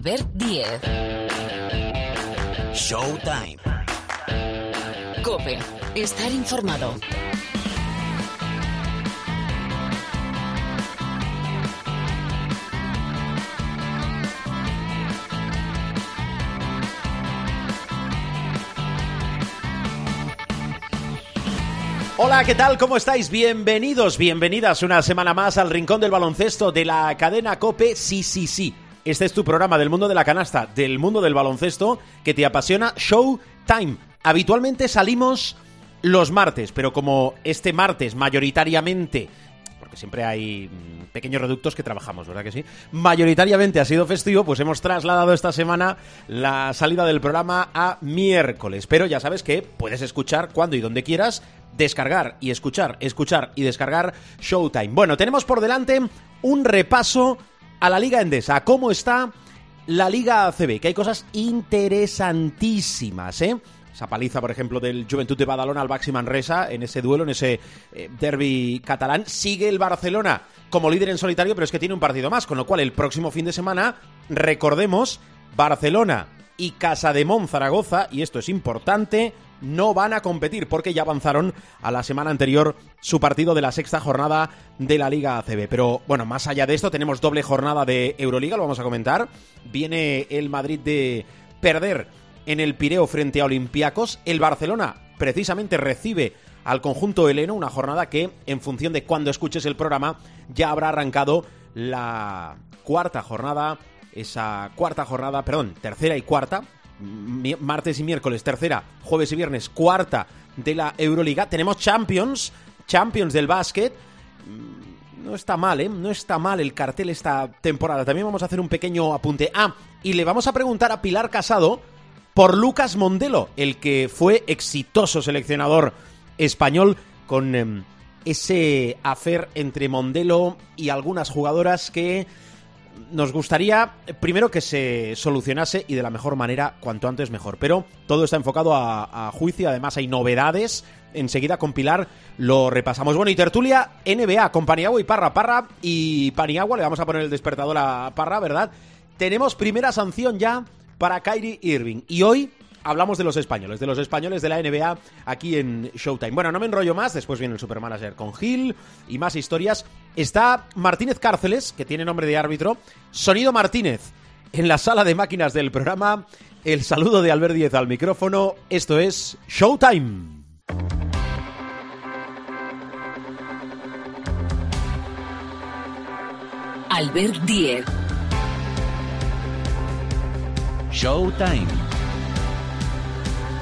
Albert Diez. Showtime. Cope. Estar informado. Hola, ¿qué tal? ¿Cómo estáis? Bienvenidos, bienvenidas una semana más al Rincón del Baloncesto de la cadena Cope. Sí, sí, sí. Este es tu programa del mundo de la canasta, del mundo del baloncesto, que te apasiona Showtime. Habitualmente salimos los martes, pero como este martes mayoritariamente porque siempre hay mm, pequeños reductos que trabajamos, ¿verdad que sí? Mayoritariamente ha sido festivo, pues hemos trasladado esta semana la salida del programa a miércoles. Pero ya sabes que puedes escuchar cuando y donde quieras, descargar y escuchar, escuchar y descargar Showtime. Bueno, tenemos por delante un repaso a la Liga Endesa, cómo está la Liga ACB, que hay cosas interesantísimas, ¿eh? Esa paliza, por ejemplo, del Juventud de Badalona al Baxi Manresa en ese duelo, en ese eh, derby catalán. Sigue el Barcelona como líder en solitario, pero es que tiene un partido más, con lo cual el próximo fin de semana, recordemos, Barcelona y Casa de Mon Zaragoza, y esto es importante, no van a competir porque ya avanzaron a la semana anterior su partido de la sexta jornada de la Liga ACB. Pero bueno, más allá de esto, tenemos doble jornada de Euroliga, lo vamos a comentar. Viene el Madrid de perder en el Pireo frente a Olympiacos. El Barcelona precisamente recibe al conjunto heleno, una jornada que, en función de cuando escuches el programa, ya habrá arrancado la cuarta jornada, esa cuarta jornada, perdón, tercera y cuarta, martes y miércoles, tercera, jueves y viernes, cuarta de la Euroliga. Tenemos Champions, Champions del básquet. Mm, no está mal, ¿eh? No está mal el cartel esta temporada. También vamos a hacer un pequeño apunte. Ah, y le vamos a preguntar a Pilar Casado por Lucas Mondelo, el que fue exitoso seleccionador español con eh, ese afer entre Mondelo y algunas jugadoras que nos gustaría primero que se solucionase y de la mejor manera, cuanto antes mejor. Pero todo está enfocado a, juicio, además hay novedades. Enseguida con Pilar lo repasamos. Bueno, y tertulia NBA con Paniagua y Parra. Parra y Paniagua, le vamos a poner el despertador a Parra, ¿verdad? Tenemos primera sanción ya para Kyrie Irving. Y hoy hablamos de los españoles, de los españoles de la NBA aquí en Showtime. Bueno, no me enrollo más, después viene el Supermanager con Gil y más historias. Está Martínez Cárceles, que tiene nombre de árbitro, Sonido Martínez, en la sala de máquinas del programa. El saludo de Albert Díez al micrófono. Esto es Showtime. Albert Diez. Showtime.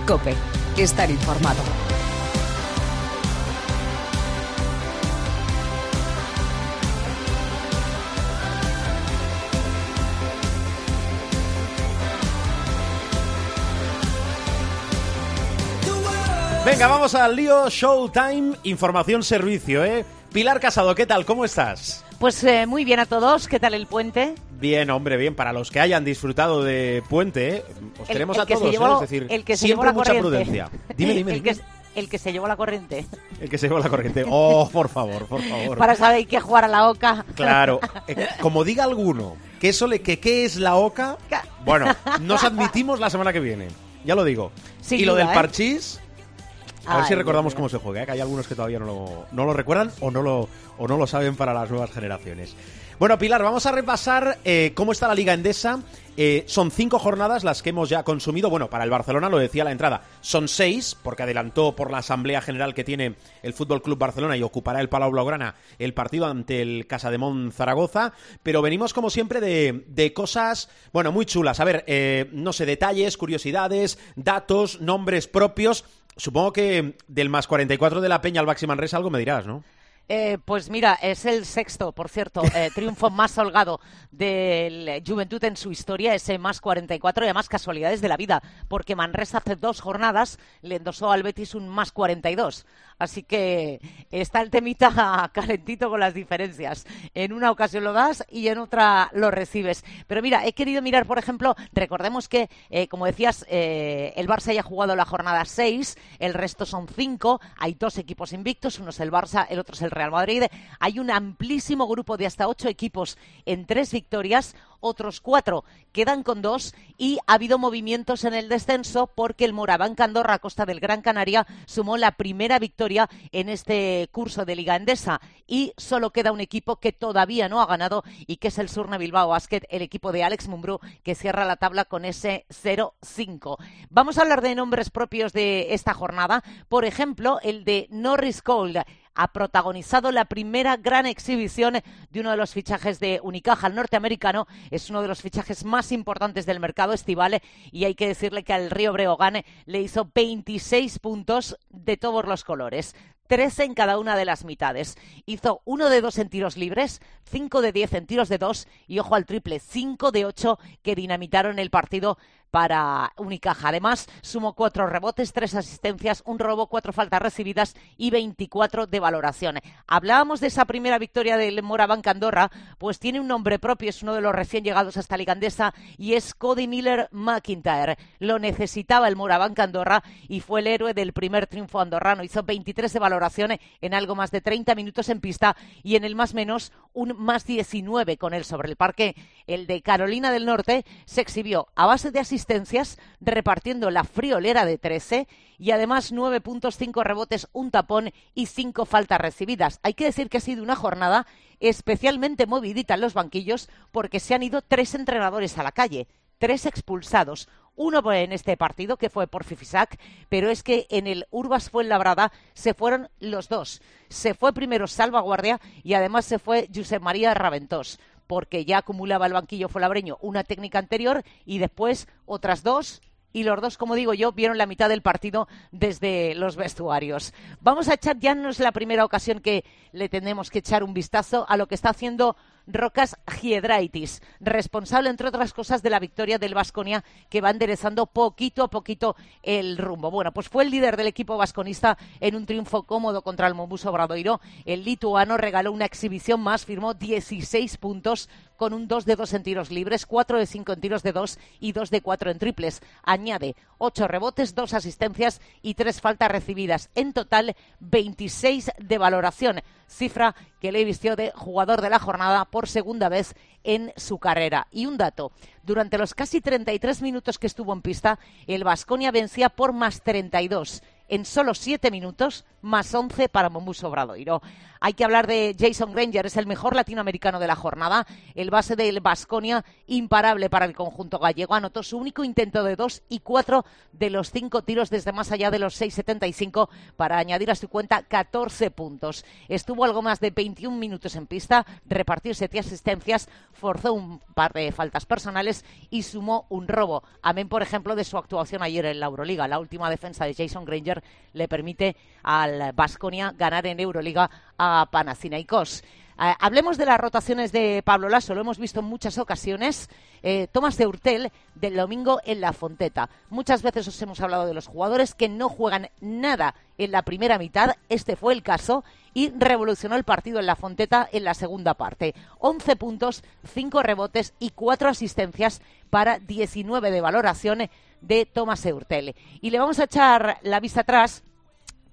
Cope. Estar informado. Venga, vamos al lío Showtime, información servicio, ¿eh? Pilar Casado, ¿qué tal? ¿Cómo estás? Pues eh, muy bien a todos, ¿qué tal el puente? Bien, hombre, bien. Para los que hayan disfrutado de Puente, ¿eh? os El- queremos el a todos, llevó- ¿eh? es decir, el que se siempre llevó la mucha corriente. prudencia. Dime, dime, el, que, el que se llevó la corriente. El que se llevó la corriente. Oh, por favor, por favor. Para saber que jugar a la OCA. Claro. Eh, como diga alguno que eso le que qué es la OCA, Ca- bueno, nos admitimos la semana que viene. Ya lo digo. Sin y lo del ¿eh? parchís, a ver Ay, si recordamos cómo se juega, ¿eh? que hay algunos que todavía no lo, no lo recuerdan o no lo, o no lo saben para las nuevas generaciones. Bueno, Pilar, vamos a repasar eh, cómo está la Liga Endesa. Eh, son cinco jornadas las que hemos ya consumido. Bueno, para el Barcelona lo decía a la entrada. Son seis, porque adelantó por la Asamblea General que tiene el Fútbol Club Barcelona y ocupará el Palau Blaugrana el partido ante el Casademón Zaragoza. Pero venimos, como siempre, de, de cosas, bueno, muy chulas. A ver, eh, no sé, detalles, curiosidades, datos, nombres propios. Supongo que del más 44 de la Peña al Baxi Manresa algo me dirás, ¿no? Eh, pues mira, es el sexto, por cierto, eh, triunfo más holgado del Juventud en su historia, ese más 44 y además casualidades de la vida, porque Manresa hace dos jornadas le endosó al Betis un más 42. Así que está el temita calentito con las diferencias. En una ocasión lo das y en otra lo recibes. Pero mira, he querido mirar, por ejemplo, recordemos que, eh, como decías, eh, el Barça ya ha jugado la jornada 6, el resto son 5, hay dos equipos invictos, uno es el Barça, el otro es el Real Madrid. Hay un amplísimo grupo de hasta ocho equipos en tres victorias otros cuatro. Quedan con dos y ha habido movimientos en el descenso porque el Moraván Candorra, Costa del Gran Canaria, sumó la primera victoria en este curso de Liga Endesa. Y solo queda un equipo que todavía no ha ganado y que es el Surna Bilbao Basket, el equipo de Alex Mumbrú, que cierra la tabla con ese 0-5. Vamos a hablar de nombres propios de esta jornada, por ejemplo, el de Norris Cole ha protagonizado la primera gran exhibición de uno de los fichajes de Unicaja, el norteamericano. Es uno de los fichajes más importantes del mercado estival y hay que decirle que al Río Breogán le hizo 26 puntos de todos los colores. 13 en cada una de las mitades. Hizo uno de dos en tiros libres, 5 de 10 en tiros de dos y ojo al triple, 5 de 8 que dinamitaron el partido para Unicaja. Además, sumó cuatro rebotes, tres asistencias, un robo, cuatro faltas recibidas y 24 de valoración. Hablábamos de esa primera victoria del Moraván Candorra, pues tiene un nombre propio, es uno de los recién llegados a esta ligandesa y es Cody Miller McIntyre. Lo necesitaba el Moraván Candorra y fue el héroe del primer triunfo andorrano. Hizo 23 de valoración en algo más de 30 minutos en pista y en el más menos un más 19 con él sobre el parque. El de Carolina del Norte se exhibió a base de asistencia asistencias, repartiendo la friolera de 13 y además 9 puntos, 5 rebotes, un tapón y 5 faltas recibidas. Hay que decir que ha sido una jornada especialmente movidita en los banquillos porque se han ido tres entrenadores a la calle, tres expulsados. Uno en este partido, que fue por Fifisac, pero es que en el Urbas fue Labrada se fueron los dos. Se fue primero Salvaguardia y además se fue Josep María Raventós porque ya acumulaba el banquillo folabreño una técnica anterior y después otras dos y los dos, como digo yo, vieron la mitad del partido desde los vestuarios. Vamos a echar, ya no es la primera ocasión que le tenemos que echar un vistazo a lo que está haciendo Rocas Giedraitis, responsable, entre otras cosas, de la victoria del Vasconia, que va enderezando poquito a poquito el rumbo. Bueno, pues fue el líder del equipo vasconista en un triunfo cómodo contra el Mombuso Bradoiro. El lituano regaló una exhibición más, firmó 16 puntos con un 2 de 2 en tiros libres, 4 de 5 en tiros de 2 y 2 de 4 en triples. Añade 8 rebotes, 2 asistencias y 3 faltas recibidas. En total, 26 de valoración cifra que le vistió de jugador de la jornada por segunda vez en su carrera. Y un dato, durante los casi 33 minutos que estuvo en pista, el Vasconia vencía por más 32 en solo 7 minutos, más 11 para Momuso Bradoiro. Hay que hablar de Jason Granger, es el mejor latinoamericano de la jornada, el base del Basconia, imparable para el conjunto gallego. Anotó su único intento de dos y cuatro de los cinco tiros desde más allá de los 6.75 para añadir a su cuenta 14 puntos. Estuvo algo más de 21 minutos en pista, repartió siete asistencias, forzó un par de faltas personales y sumó un robo. Amén, por ejemplo, de su actuación ayer en la Euroliga. La última defensa de Jason Granger le permite al Basconia ganar en Euroliga a Panathinaikos. Eh, hablemos de las rotaciones de Pablo Lasso, lo hemos visto en muchas ocasiones. Eh, Tomás de del domingo en la Fonteta. Muchas veces os hemos hablado de los jugadores que no juegan nada en la primera mitad. Este fue el caso y revolucionó el partido en la Fonteta en la segunda parte. 11 puntos, 5 rebotes y 4 asistencias para 19 de valoración de Tomás Eurtel. Y le vamos a echar la vista atrás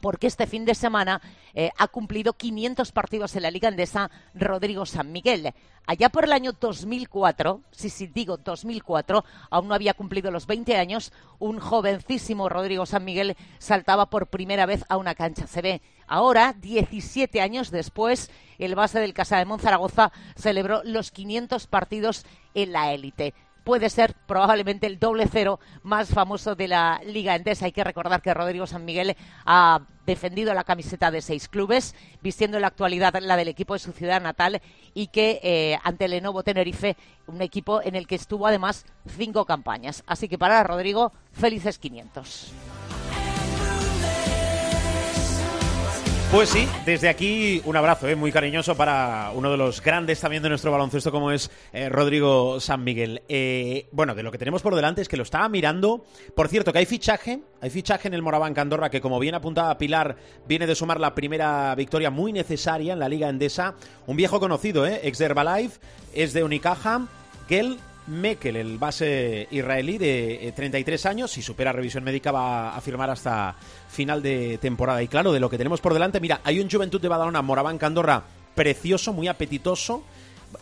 porque este fin de semana eh, ha cumplido 500 partidos en la Liga Endesa Rodrigo San Miguel. Allá por el año 2004, si sí, digo 2004, aún no había cumplido los 20 años, un jovencísimo Rodrigo San Miguel saltaba por primera vez a una cancha CB. Ahora, 17 años después, el base del Casa de Monzaragoza celebró los 500 partidos en la élite puede ser probablemente el doble cero más famoso de la Liga Endesa. Hay que recordar que Rodrigo San Miguel ha defendido la camiseta de seis clubes, vistiendo en la actualidad la del equipo de su ciudad natal y que eh, ante Lenovo Tenerife, un equipo en el que estuvo además cinco campañas. Así que para Rodrigo, felices 500. Pues sí, desde aquí un abrazo eh, muy cariñoso para uno de los grandes también de nuestro baloncesto como es eh, Rodrigo San Miguel. Eh, bueno, de lo que tenemos por delante es que lo estaba mirando. Por cierto, que hay fichaje, hay fichaje en el Moraván Candorra que como bien apuntaba Pilar, viene de sumar la primera victoria muy necesaria en la Liga Endesa. Un viejo conocido, ¿eh? ex de Herbalife, es de Unicaja, Gel Mekel, el base israelí de 33 años, si supera revisión médica va a firmar hasta final de temporada. Y claro, de lo que tenemos por delante, mira, hay un Juventud de Badalona, Moraván, Candorra, precioso, muy apetitoso.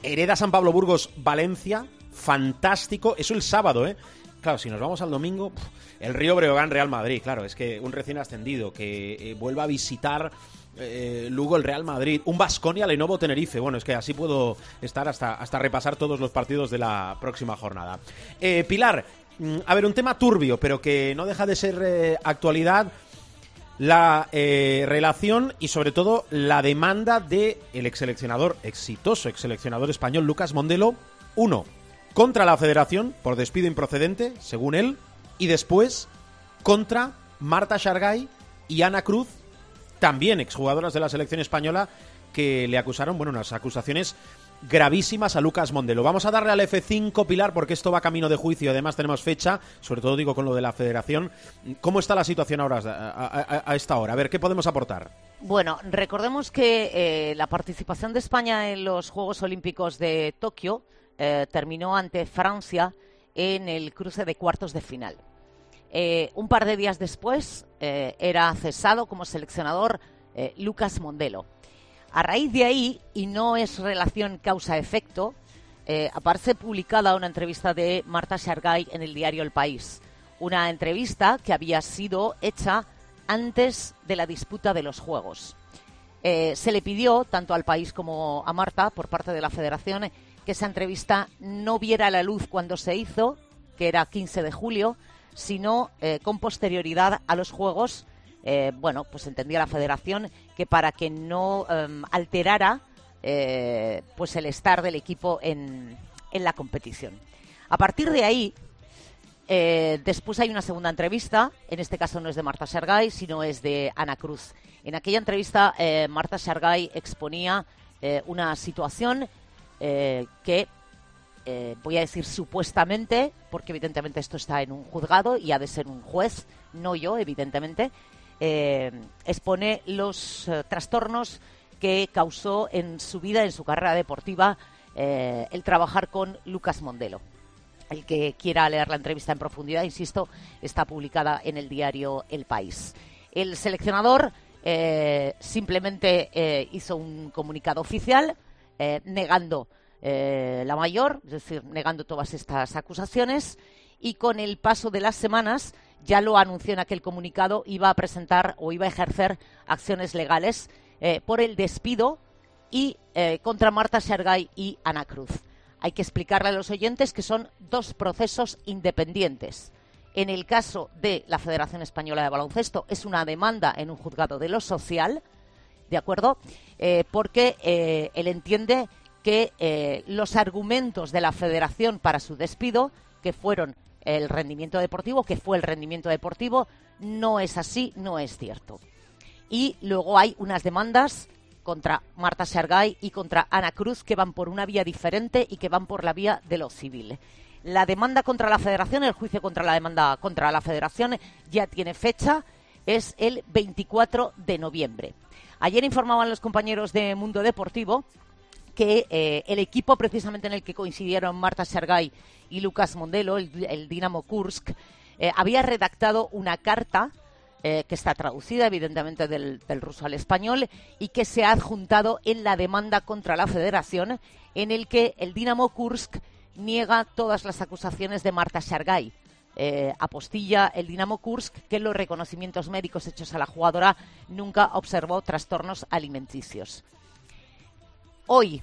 Hereda San Pablo Burgos, Valencia, fantástico. Eso el sábado, ¿eh? Claro, si nos vamos al domingo, el Río Breogán, Real Madrid, claro, es que un recién ascendido que eh, vuelva a visitar eh, Lugo el Real Madrid, un Basconia Lenovo Tenerife. Bueno, es que así puedo estar hasta, hasta repasar todos los partidos de la próxima jornada. Eh, Pilar, mm, a ver, un tema turbio, pero que no deja de ser eh, actualidad. La relación y sobre todo la demanda de el ex seleccionador, exitoso ex seleccionador español Lucas Mondelo, uno, contra la federación por despido improcedente, según él, y después contra Marta Shargay y Ana Cruz también exjugadoras de la selección española que le acusaron, bueno, unas acusaciones gravísimas a Lucas Mondelo. Vamos a darle al F5, Pilar, porque esto va camino de juicio. Además, tenemos fecha, sobre todo digo con lo de la federación. ¿Cómo está la situación ahora a, esta hora? A ver, ¿qué podemos aportar? Bueno, recordemos que eh, la participación de España en los Juegos Olímpicos de Tokio eh, terminó ante Francia en el cruce de cuartos de final. Eh, un par de días después era cesado como seleccionador Lucas Mondelo. A raíz de ahí, y no es relación causa-efecto, aparece publicada una entrevista de Marta Shargay en el diario El País. Una entrevista que había sido hecha antes de la disputa de los Juegos. se le pidió, tanto al país como a Marta, por parte de la Federación, que esa entrevista no viera la luz cuando se hizo, que era 15 de julio, sino eh, con posterioridad a los Juegos. Eh, bueno, pues entendía la Federación que para que no em, alterara eh, pues el estar del equipo en, en, la competición. A partir de ahí, después hay una segunda entrevista, en este caso no es de Marta Sergay, sino es de Ana Cruz. En aquella entrevista, Marta Sergay exponía una situación que eh, voy a decir supuestamente, porque evidentemente esto está en un juzgado y ha de ser un juez, no yo, evidentemente, eh, expone los eh, trastornos que causó en su vida, en su carrera deportiva, el trabajar con Lucas Mondelo. El que quiera leer la entrevista en profundidad, insisto, está publicada en el diario El País. El seleccionador simplemente hizo un comunicado oficial negando eh, la mayor, es decir, negando todas estas acusaciones, y con el paso de las semanas, ya lo anunció en aquel comunicado, iba a presentar o iba a ejercer acciones legales eh, por el despido y eh, contra Marta Sergay y Ana Cruz. Hay que explicarle a los oyentes que son dos procesos independientes. En el caso de la Federación Española de Baloncesto es una demanda en un juzgado de lo social, ¿de acuerdo? porque él entiende que eh, los argumentos de la federación para su despido, que fueron el rendimiento deportivo, que fue el rendimiento deportivo, no es así, no es cierto. Y luego hay unas demandas contra Marta Sergay y contra Ana Cruz que van por una vía diferente y que van por la vía de lo civil. La demanda contra la federación, el juicio contra la demanda contra la federación ya tiene fecha, es el 24 de noviembre. Ayer informaban los compañeros de Mundo Deportivo que eh, el equipo precisamente en el que coincidieron Marta Sergay y Lucas Mondelo, el, Dinamo Kursk, eh, había redactado una carta eh, que está traducida evidentemente del, ruso al español y que se ha adjuntado en la demanda contra la federación en el que el Dinamo Kursk niega todas las acusaciones de Marta Sergay. apostilla el Dinamo Kursk que los reconocimientos médicos hechos a la jugadora nunca observó trastornos alimenticios. Hoy,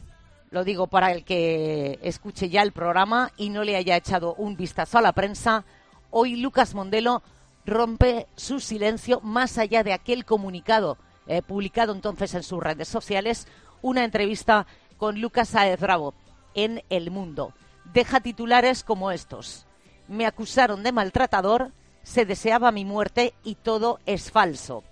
lo digo para el que escuche ya el programa y no le haya echado un vistazo a la prensa, hoy Lucas Mondelo rompe su silencio más allá de aquel comunicado eh, publicado entonces en sus redes sociales, una entrevista con Lucas Saez Bravo en El Mundo. Deja titulares como estos. Me acusaron de maltratador, se deseaba mi muerte y todo es falso.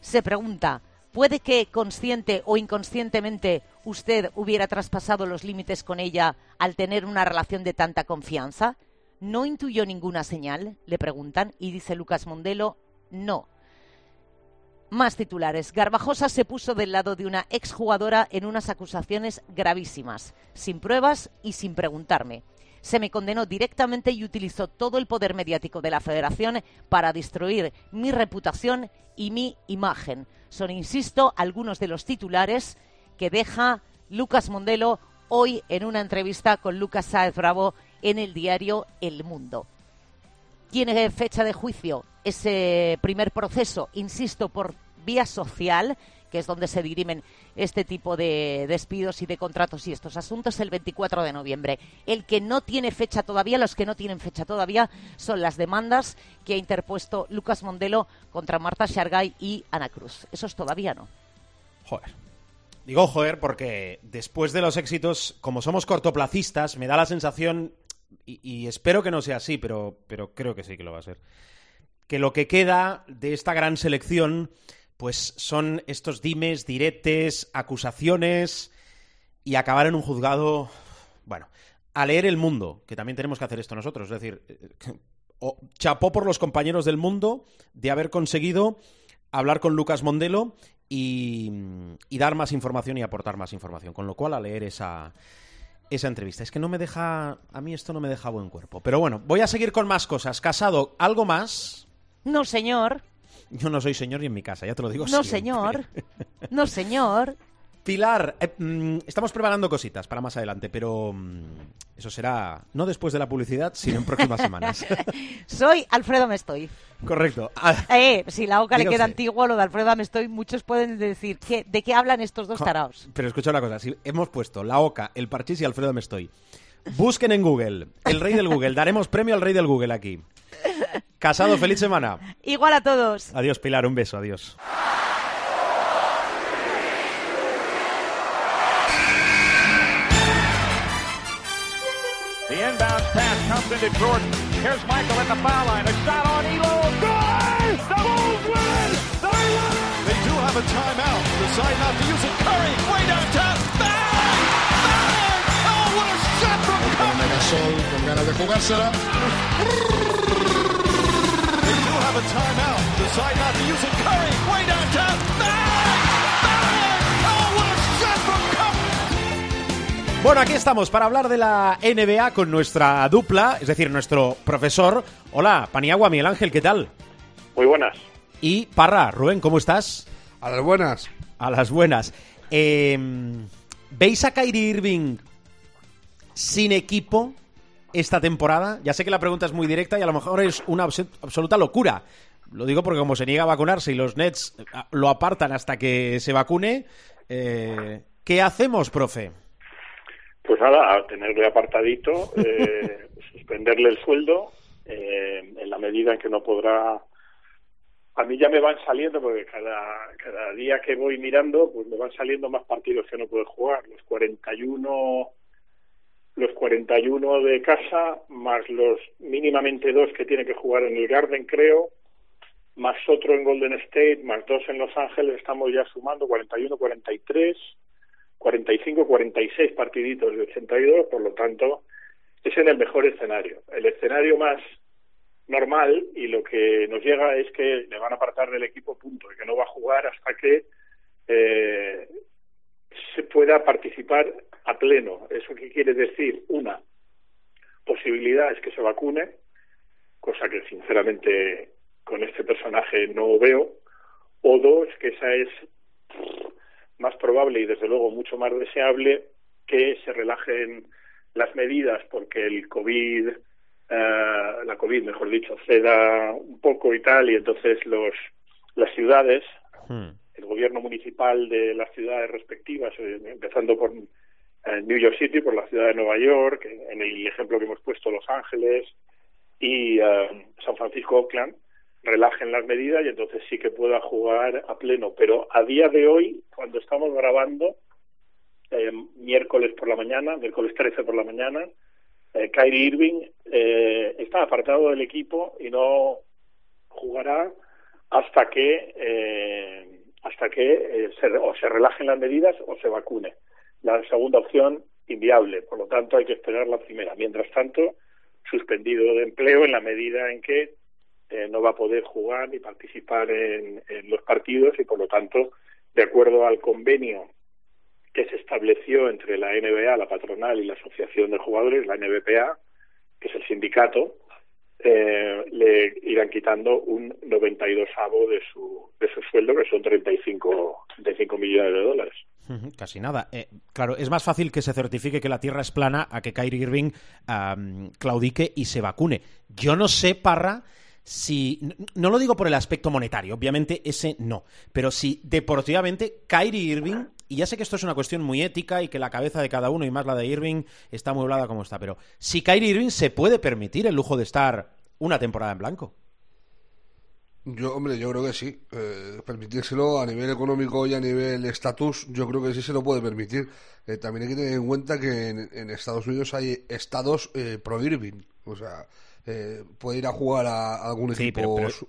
Se pregunta, ¿puede que consciente o inconscientemente usted hubiera traspasado los límites con ella al tener una relación de tanta confianza? ¿No intuyó ninguna señal? Le preguntan y dice Lucas Mondelo, no. Más titulares. Garbajosa se puso del lado de una exjugadora en unas acusaciones gravísimas, sin pruebas y sin preguntarme. Se me condenó directamente y utilizó todo el poder mediático de la Federación para destruir mi reputación y mi imagen. Son, insisto, algunos de los titulares que deja Lucas Mondelo hoy en una entrevista con Lucas Sáez Bravo en el diario El Mundo. Tiene fecha de juicio ese primer proceso, insisto, por vía social, que es donde se dirimen este tipo de despidos y de contratos y estos asuntos, el 24 de noviembre. El que no tiene fecha todavía, los que no tienen fecha todavía, son las demandas que ha interpuesto Lucas Mondelo contra Marta Shargay y Ana Cruz. Esos todavía no. Joder. Digo joder porque después de los éxitos, como somos cortoplacistas, me da la sensación, y, y espero que no sea así, pero, pero creo que sí que lo va a ser, que lo que queda de esta gran selección pues son estos dimes, diretes, acusaciones y acabar en un juzgado, bueno, a leer el mundo, que también tenemos que hacer esto nosotros, es decir, o, chapó por los compañeros del mundo de haber conseguido hablar con Lucas Mondelo y, y, dar más información y aportar más información, con lo cual a leer esa, esa entrevista. Es que no me deja, a mí esto no me deja buen cuerpo. Pero bueno, voy a seguir con más cosas. Casado, ¿algo más? No, señor. Yo no soy señor ni en mi casa, ya te lo digo. No, siempre. señor. No, señor. Pilar, eh, mm, estamos preparando cositas para más adelante, pero mm, eso será no después de la publicidad, sino en próximas semanas. Soy Alfredo Mestoy. Correcto. Ah, Eh, si la OCA le queda usted. antiguo, lo de Alfredo Mestoy, muchos pueden decir, ¿qué- ¿de qué hablan estos dos taraos? pero escucha una cosa, si hemos puesto la OCA, el Parchís y Alfredo me estoy. Busquen en Google, el rey del Google, daremos premio al rey del Google aquí. Casado, feliz semana. Igual a todos. Adiós, Pilar, un beso, adiós. The inbound pass comes into Jordan. Here's Michael at the foul line. A shot on Elo. Good! The Bulls win! They win! They do have a timeout. Decide not to use it. Curry, way downtown. Bang! Bang! Oh, what a shot from Curry! Con ganas de jugársela. They do have a timeout. Decide not to use it. Curry, way downtown. Bang! Bang! Oh, what a shot from Curry! Bueno, aquí estamos para hablar de la NBA con nuestra dupla, es decir, nuestro profesor. Hola, Paniagua, Miguel Ángel, ¿qué tal? Muy buenas. Y Parra, Rubén, ¿cómo estás? A las buenas. A las buenas. Eh, ¿Veis a Kyrie Irving sin equipo esta temporada? Ya sé que la pregunta es muy directa y a lo mejor es una abs- absoluta locura. Lo digo porque como se niega a vacunarse y los Nets eh, lo apartan hasta que se vacune, eh, ¿qué hacemos, profe? Pues nada, a tenerle apartadito, eh, suspenderle el sueldo eh, en la medida en que no podrá. A mí ya me van saliendo, porque cada, cada día que voy mirando, pues me van saliendo más partidos que no puede jugar. Los 41, los 41 de casa, más los mínimamente dos que tiene que jugar en el Garden, creo, más otro en Golden State, más dos en Los Ángeles, estamos ya sumando 41, 43. 45, 46 partiditos de 82, por lo tanto, es en el mejor escenario. El escenario más normal y lo que nos llega es que le van a apartar del equipo punto y que no va a jugar hasta que eh, se pueda participar a pleno. ¿Eso qué quiere decir? Una posibilidad es que se vacune, cosa que sinceramente con este personaje no veo, o dos, que esa es más probable y desde luego mucho más deseable que se relajen las medidas porque el COVID, eh, la COVID, mejor dicho, ceda un poco y tal, y entonces los las ciudades, el gobierno municipal de las ciudades respectivas, eh, empezando por eh, New York City, por la ciudad de Nueva York, en, en el ejemplo que hemos puesto Los Ángeles y eh, San Francisco, Oakland, relajen las medidas y entonces sí que pueda jugar a pleno. Pero a día de hoy, cuando estamos grabando, eh, miércoles por la mañana, miércoles 13 por la mañana, eh, Kyrie Irving eh, está apartado del equipo y no jugará hasta que eh, hasta que eh, se, o se relajen las medidas o se vacune. La segunda opción inviable, por lo tanto hay que esperar la primera. Mientras tanto, suspendido de empleo en la medida en que eh, no va a poder jugar ni participar en, en los partidos y por lo tanto, de acuerdo al convenio que se estableció entre la NBA, la patronal y la Asociación de Jugadores, la NBPA, que es el sindicato, eh, le irán quitando un 92 avo de su, de su sueldo, que son 35, 35 millones de dólares. Casi nada. Eh, claro, es más fácil que se certifique que la Tierra es plana a que Kyrie Irving claudique y se vacune. Yo no sé, Parra, si... No lo digo por el aspecto monetario, obviamente ese no. Pero si deportivamente Kyrie Irving, y ya sé que esto es una cuestión muy ética y que la cabeza de cada uno y más la de Irving está mueblada como está, pero si Kyrie Irving se puede permitir el lujo de estar una temporada en blanco. Yo, hombre, yo creo que sí. Eh, permitírselo a nivel económico y a nivel estatus, yo creo que sí se lo puede permitir. Eh, también hay que tener en cuenta que en, en Estados Unidos hay estados eh, pro Irving. O sea, eh, puede ir a jugar a, algún Sí, equipo. pero, pero, su-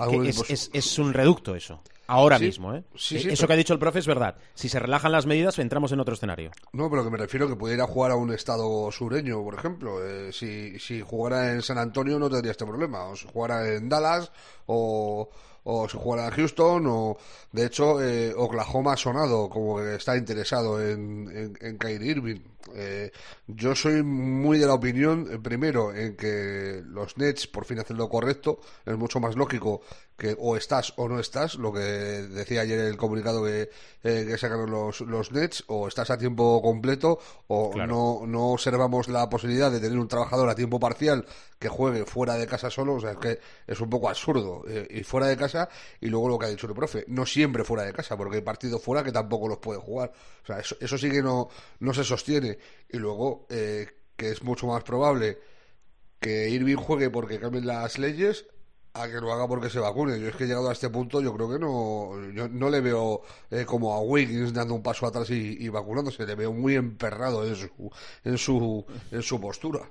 algún que equipo es, su- es- es un reducto eso. Ahora Sí, mismo, ¿eh? sí, Eh, sí, eso pero- que ha dicho el profe es verdad. Si se relajan las medidas, entramos en otro escenario. No, pero que me refiero que puede ir a jugar a un estado sureño, por ejemplo. Eh, si, si jugara en San Antonio no tendría este problema. O si jugara en Dallas o, o si jugara en Houston o... De hecho, eh, Oklahoma ha sonado como que está interesado en, en, en Kyrie Irving. Eh, yo soy muy de la opinión, eh, primero, en que los Nets por fin hacen lo correcto. Es mucho más lógico que o estás o no estás, lo que decía ayer el comunicado que, eh, que sacaron los, los Nets, o estás a tiempo completo o Claro. no, no observamos la posibilidad de tener un trabajador a tiempo parcial que juegue fuera de casa solo, o sea, es que es un poco absurdo. Eh, y fuera de casa, y luego lo que ha dicho el profe, no siempre fuera de casa, porque hay partidos fuera que tampoco los puede jugar. O sea, eso, eso sí que no, no se sostiene. Y luego, eh, que es mucho más probable que Irving juegue porque cambien las leyes a que lo haga porque se vacune. Yo es que llegado a este punto, yo creo que no, yo no le veo eh, como a Wiggins dando un paso atrás y, y vacunándose, le veo muy emperrado en su, en su, en su postura.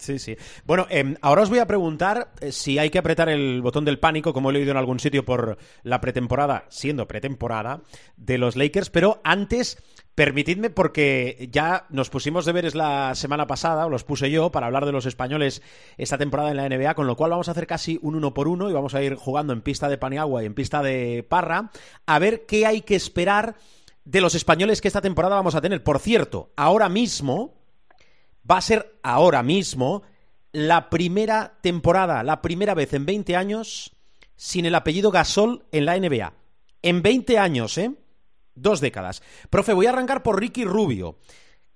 Sí, sí. Bueno, em, ahora os voy a preguntar eh, si hay que apretar el botón del pánico, como he leído en algún sitio por la pretemporada, siendo pretemporada, de los Lakers, pero antes, permitidme, porque ya nos pusimos deberes la semana pasada, o los puse yo, para hablar de los españoles esta temporada en la NBA, con lo cual vamos a hacer casi un uno por uno y vamos a ir jugando en pista de Paniagua y en pista de Parra, a ver qué hay que esperar de los españoles que esta temporada vamos a tener. Por cierto, ahora mismo va a ser ahora mismo la primera temporada, la primera vez en 20 años sin el apellido Gasol en la NBA. En 20 años, ¿eh? Dos décadas. Profe, voy a arrancar por Ricky Rubio,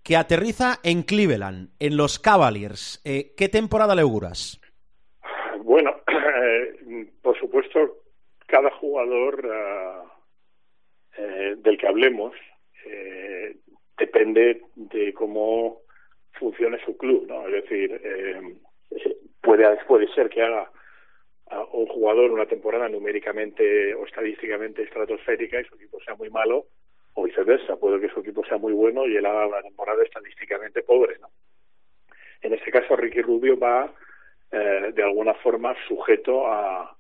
que aterriza en Cleveland, en los Cavaliers. Eh, ¿Qué temporada le auguras? Bueno, eh, por supuesto, cada jugador ah, eh, del que hablemos eh, depende de cómo funcione su club, ¿no? Es decir, puede, puede ser que haga a un jugador una temporada numéricamente o estadísticamente estratosférica y su equipo sea muy malo, o viceversa, puede que su equipo sea muy bueno y él haga una temporada estadísticamente pobre, ¿no? En este caso, Ricky Rubio va eh, de alguna forma sujeto a,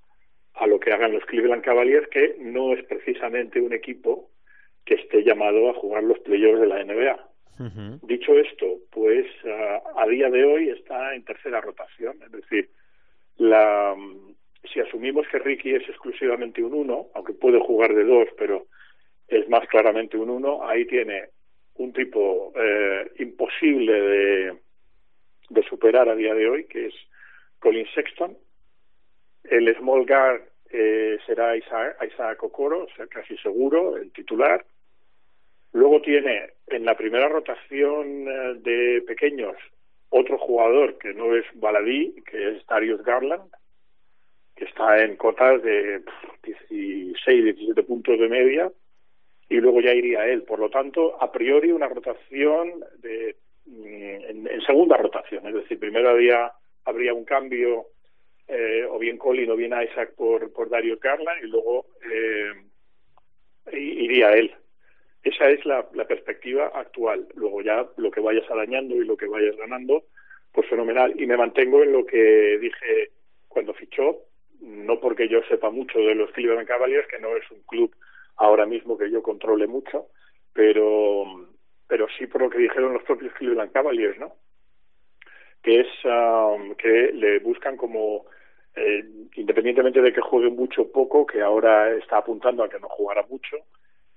a lo que hagan los Cleveland Cavaliers, que no es precisamente un equipo que esté llamado a jugar los playoffs de la NBA. Dicho esto, pues a, a día de hoy está en tercera rotación, es decir, la, si asumimos que Ricky es exclusivamente un uno, aunque puede jugar de dos, pero es más claramente un uno, ahí tiene un tipo eh, imposible de, superar a día de hoy, que es Colin Sexton. El small guard eh, será Isaac, Isaac Okoro, casi seguro, el titular. Luego tiene en la primera rotación eh, de pequeños otro jugador que no es Baladí, que es Darius Garland, que está en cotas de pff, 16, 17 puntos de media, y luego ya iría él. Por lo tanto, a priori una rotación de, mm, en, segunda rotación, es decir, primero había, habría un cambio eh, o bien Colin o bien Isaac por, por Darius Garland y luego eh, iría él. Esa es la, la perspectiva actual. Luego ya lo que vayas arañando y lo que vayas ganando, pues fenomenal. Y me mantengo en lo que dije cuando fichó, no porque yo sepa mucho de los Cleveland Cavaliers, que no es un club ahora mismo que yo controle mucho, pero, pero sí por lo que dijeron los propios Cleveland Cavaliers, ¿no? Que es um, que le buscan como, eh, independientemente de que juegue mucho o poco, que ahora está apuntando a que no jugara mucho,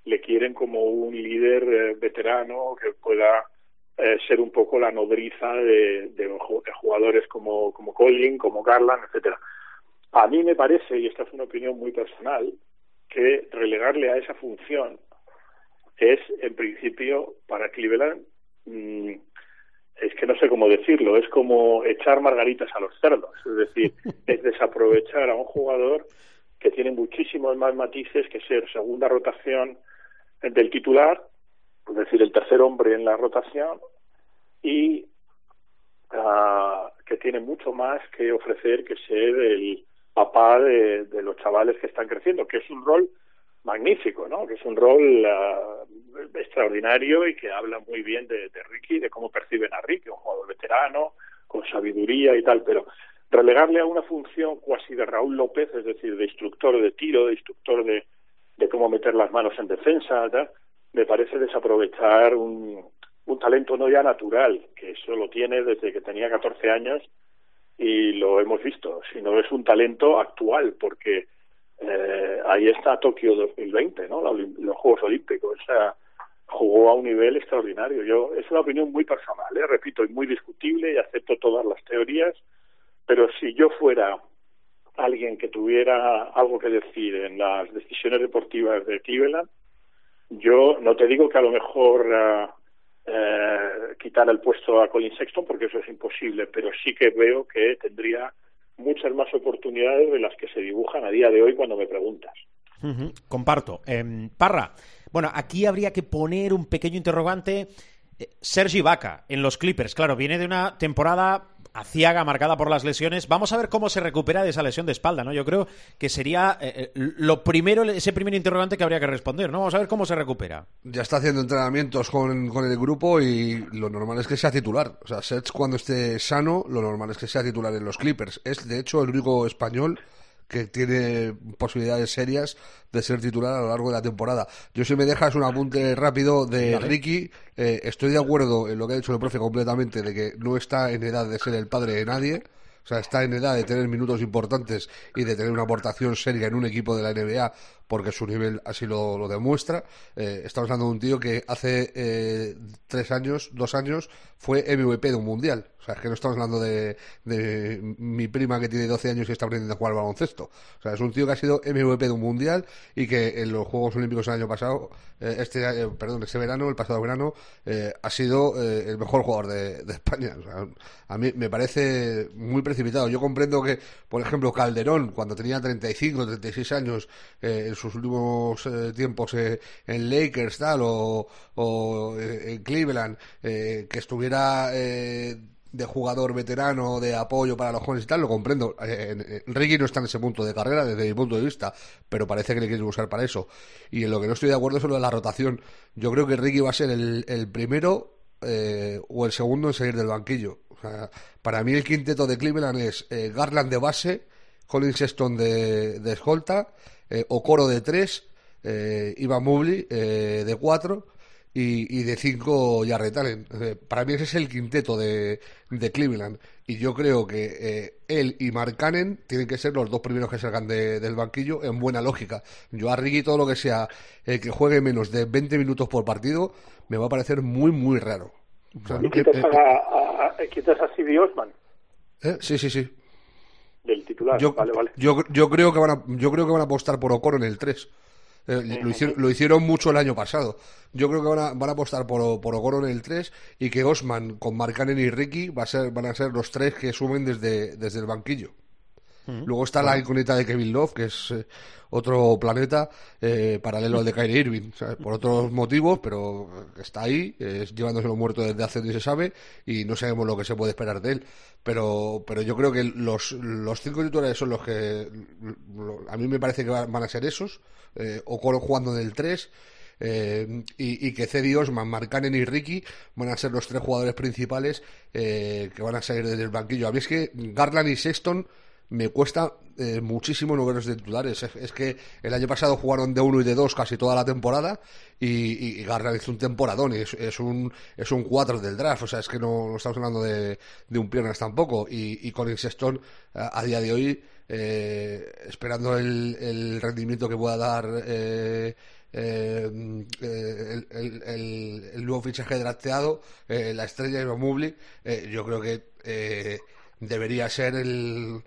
le quieren como un líder eh, veterano que pueda eh, ser un poco la nodriza de, de, jugadores como, como Colin, como Garland, etcétera. A mí me parece, y esta es una opinión muy personal, que relegarle a esa función es, en principio, para Cleveland, mmm, es que no sé cómo decirlo, es como echar margaritas a los cerdos, es decir, es desaprovechar a un jugador que tiene muchísimos más matices que ser segunda rotación del titular, es decir, el tercer hombre en la rotación, y uh, que tiene mucho más que ofrecer que ser el papá de, los chavales que están creciendo, que es un rol magnífico, ¿no? Que es un rol uh, extraordinario y que habla muy bien de, Ricky, de cómo perciben a Ricky, un jugador veterano, con sabiduría y tal, pero relegarle a una función cuasi de Raúl López, es decir, de instructor de tiro, de instructor de, cómo meter las manos en defensa, me parece desaprovechar un, un talento no ya natural, que eso lo tiene desde que tenía 14 años y lo hemos visto, sino es un talento actual, porque eh, ahí está Tokio 2020, ¿no? los Juegos Olímpicos, o jugó a un nivel extraordinario. Yo Es una opinión muy personal, ¿eh? repito, y muy discutible y acepto todas las teorías, pero si yo fuera alguien que tuviera algo que decir en las decisiones deportivas de Cleveland, yo no te digo que a lo mejor uh, eh, quitar el puesto a Colin Sexton, porque eso es imposible, pero sí que veo que tendría muchas más oportunidades de las que se dibujan a día de hoy cuando me preguntas. Comparto. Eh, Parra, bueno, aquí habría que poner un pequeño interrogante. Eh, Sergi Vaca en los Clippers, claro, viene de una temporada aciaga, marcada por las lesiones. Vamos a ver cómo se recupera de esa lesión de espalda, ¿no? Yo creo que sería eh, lo primero, ese primer interrogante que habría que responder, ¿no? Vamos a ver cómo se recupera. Ya está haciendo entrenamientos con, con el grupo y lo normal es que sea titular. O sea, Sets cuando esté sano, lo normal es que sea titular en los Clippers. Es, de hecho, el único español que tiene posibilidades serias de ser titular a lo largo de la temporada. Yo si me dejas un apunte rápido de. Ricky, eh, estoy de acuerdo en lo que ha dicho el profe completamente, de que no está en edad de ser el padre de nadie. O sea, está en edad de tener minutos importantes y de tener una aportación seria en un equipo de la NBA porque su nivel así lo, lo demuestra. Eh, estamos hablando de un tío que hace eh, tres años, dos años, fue MVP de un mundial. O sea, es que no estamos hablando de, de, mi prima que tiene 12 años y está aprendiendo a jugar al baloncesto. O sea, es un tío que ha sido MVP de un mundial y que en los Juegos Olímpicos el año pasado, eh, este eh, perdón, este verano, el pasado verano, ha sido el mejor jugador de, de España. O sea, a mí me parece muy precipitado. Yo comprendo que, por ejemplo, Calderón, cuando tenía 35, 36 años, en sus últimos eh, tiempos eh, en Lakers tal o, eh, en Cleveland que estuviera de jugador veterano de apoyo para los jóvenes y tal lo comprendo. Ricky no está en ese punto de carrera desde mi punto de vista pero parece que le quiere usar para eso. Y en lo que no estoy de acuerdo es lo de la rotación. Yo creo que Ricky va a ser el, el primero o el segundo en salir del banquillo. O sea, para mí el quinteto de Cleveland es Garland de base Colin Sexton de, de escolta eh, Okoro de 3, eh, Ivan Mobley eh, de 4 y, y, de 5 Jarrett Allen. para mí ese es el quinteto de, de Cleveland y yo creo que él y Mark Cannon tienen que ser los dos primeros que salgan de, del banquillo en buena lógica. Yo a Ricky todo lo que sea que juegue menos de 20 minutos por partido me va a parecer muy, muy raro. O sea, ¿Y quitas, a, a, a, quitas a Stevie Osman? Sí, sí, sí del titular. Yo, vale, vale. Yo, yo, creo que van a, yo creo que van a apostar por Ocoro en el 3. Eh, lo, hicieron, lo, hicieron, mucho el año pasado. Yo creo que van a, van a apostar por, por Ogoro en el 3 y que Osman con Marcanen y Ricky va a ser, van a ser los tres que suben desde, desde el banquillo. Uh -huh. Luego está la incógnita de Kevin Love, que es eh, otro planeta eh, paralelo al de Kyrie Irving, ¿sabes? por otros motivos, pero está ahí, es llevándose los muertos desde hace ni se sabe y no sabemos lo que se puede esperar de él. Pero, pero yo creo que los, los cinco titulares son los que lo, a mí me parece que van a ser esos, eh, Okoro jugando en el 3. Eh, y, y, que Cedi Osman, Marcanen y Ricky van a ser los tres jugadores principales eh, que van a salir desde el banquillo. A mí es que Garland y Sexton me cuesta eh, muchísimo no verlos de titulares. Es, que el año pasado jugaron de uno y de dos casi toda la temporada y, y, y un temporadón y es, un es un 4 del draft. O sea, es que no, estamos hablando de, de, un piernas tampoco. Y, y Colin Sexton a, día de hoy, eh, esperando el, el, rendimiento que pueda dar. Eh, eh, el, el- el- el nuevo fichaje drafteado, eh, la estrella Ivan Mobley, eh, yo creo que debería ser el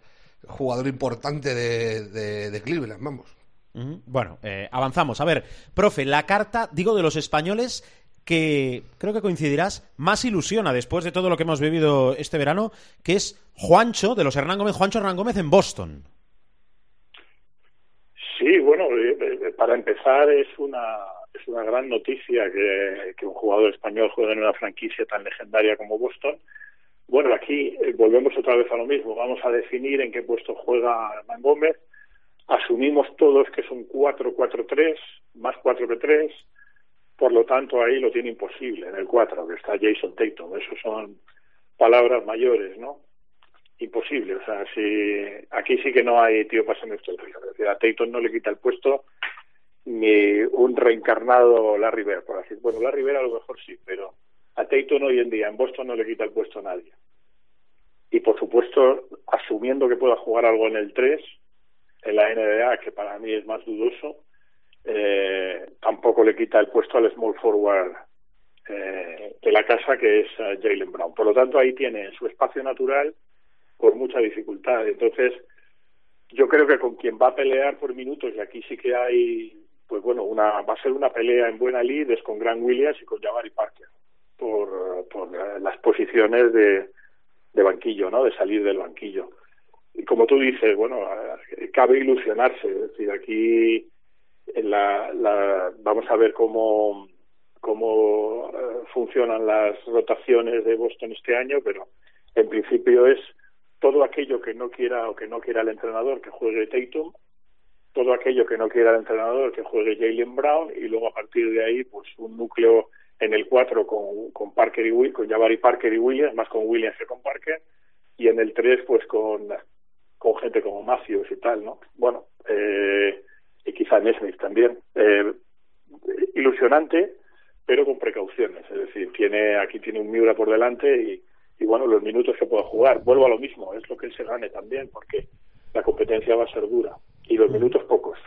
jugador importante de, de, de Cleveland, vamos. Bueno, eh, avanzamos. A ver, profe, la carta, digo, de los españoles que creo que coincidirás, más ilusiona después de todo lo que hemos vivido este verano, que es Juancho, de los Hernán Gómez, Juancho Hernán Gómez en Boston. Sí, bueno, eh, eh, para empezar es una es una gran noticia que, que un jugador español juegue en una franquicia tan legendaria como Boston. Bueno, aquí eh, volvemos otra vez a lo mismo. Vamos a definir en qué puesto juega Hernán Gómez. Asumimos todos que es un 4-4-3, más 4 que 3. Por lo tanto, ahí lo tiene imposible, en el 4, que está Jason Tatum. Eso son palabras mayores, ¿no? imposible. O sea, si aquí sí que no hay tío pasando esto el río. Es decir, a Tatum no le quita el puesto ni un reencarnado Larry Bird, por así Bueno, Larry Bird a lo mejor sí, pero a Tatum hoy en día en Boston no le quita el puesto a nadie. Y por supuesto, asumiendo que pueda jugar algo en el 3, en la NBA, que para mí es más dudoso, eh, tampoco le quita el puesto al small forward eh, de la casa, que es eh, Jalen Brown. Por lo tanto, ahí tiene su espacio natural con mucha dificultad. Entonces, yo creo que con quien va a pelear por minutos, y aquí sí que hay, pues bueno, una va a ser una pelea en buena lid, es con Grant Williams y con Jabari Parker, por, las posiciones de, de banquillo, ¿no? De salir del banquillo. Y como tú dices, bueno, cabe ilusionarse, es decir, aquí en la, la, vamos a ver cómo cómo eh, funcionan las rotaciones de Boston este año, pero en principio es todo aquello que no quiera o que no quiera el entrenador que juegue Tatum, todo aquello que no quiera el entrenador que juegue Jalen Brown y luego a partir de ahí pues un núcleo en el 4 con, con Parker y Will, con Jabari Parker y Williams, más con Williams que con Parker y en el 3 pues con con gente como Matthews y tal, ¿no? Bueno, eh, y quizá Nesmith también. Eh, ilusionante, pero con precauciones. Es decir, tiene aquí tiene un Miura por delante y, y bueno, los minutos que pueda jugar. Vuelvo a lo mismo, es lo que él se gane también, porque la competencia va a ser dura y los minutos pocos.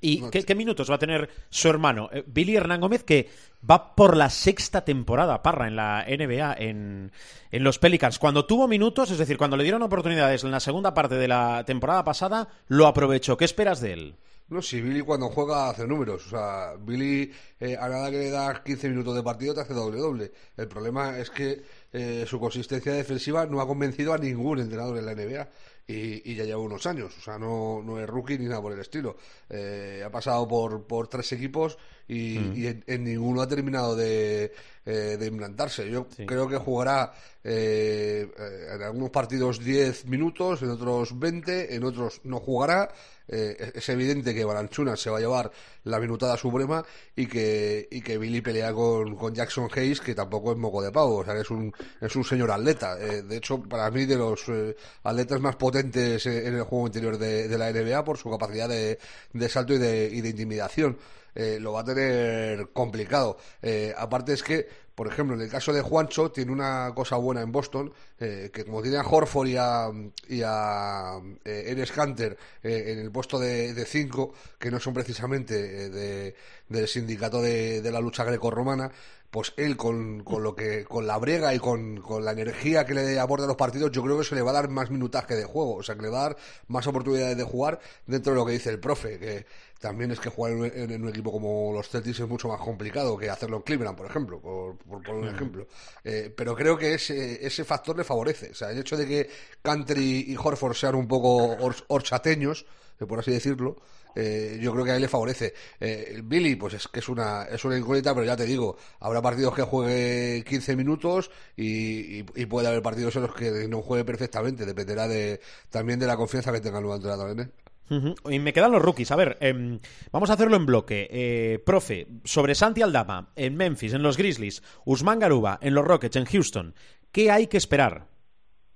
¿Y qué, qué minutos va a tener su hermano? Eh, Billy Hernán Gómez, que va por la sexta temporada, Parra, en la NBA, en, en los Pelicans. Cuando tuvo minutos, es decir, cuando le dieron oportunidades en la segunda parte de la temporada pasada, lo aprovechó. ¿Qué esperas de él? No, si Billy cuando juega hace números. O sea, Billy eh, a nada que le das 15 minutos de partido te hace doble-doble. El problema es que eh, su consistencia defensiva no ha convencido a ningún entrenador en la NBA. Y, y ya lleva unos años, o sea, no, no es rookie ni nada por el estilo. Eh, ha pasado por, por tres equipos y, y en, en ninguno ha terminado de, eh, de implantarse. Yo creo que jugará eh, eh, en algunos partidos 10 minutos, en otros 20, en otros no jugará. Eh, es evidente que Balanchuna se va a llevar la minutada suprema y que, y que Billy pelea con, con Jackson Hayes, que tampoco es moco de pavo, o sea, que es un, es un señor atleta. Eh, de hecho, para mí, de los eh, atletas más potentes en el juego interior de, de la NBA por su capacidad de, de salto y de, y de intimidación. Eh, lo va a tener complicado. Eh, aparte es que, por ejemplo, en el caso de Juancho, tiene una cosa buena en Boston, eh, que como tiene a Horford y a, y a eh, Enes Kanter eh, en el puesto de 5, que no son precisamente eh, de, del sindicato de, la lucha grecorromana, pues él con, con lo que con la brega y con, con la energía que le aporta a los partidos yo creo que se le va a dar más minutaje de juego o sea que le va a dar más oportunidades de jugar dentro de lo que dice el profe que también es que jugar en, un- en un equipo como los Celtics es mucho más complicado que hacerlo en Cleveland por ejemplo por, por poner un ejemplo. Eh, pero creo que ese, ese factor le favorece. O sea el hecho de que Country y Horford sean un poco hor- horchateños eh, por así decirlo eh, yo creo que a él le favorece. Eh, Billy, pues es que es una, es una incógnita, pero ya te digo, habrá partidos que juegue 15 minutos y, y- y puede haber partidos en los que no juegue perfectamente, dependerá de, también de la confianza que tenga el nuevo entrenador en Ujú. Y me quedan los rookies. A ver, em, vamos a hacerlo en bloque. Eh, profe, sobre Santi Aldama, en Memphis, en los Grizzlies, Usman Garuba, en los Rockets, en Houston, ¿qué hay que esperar?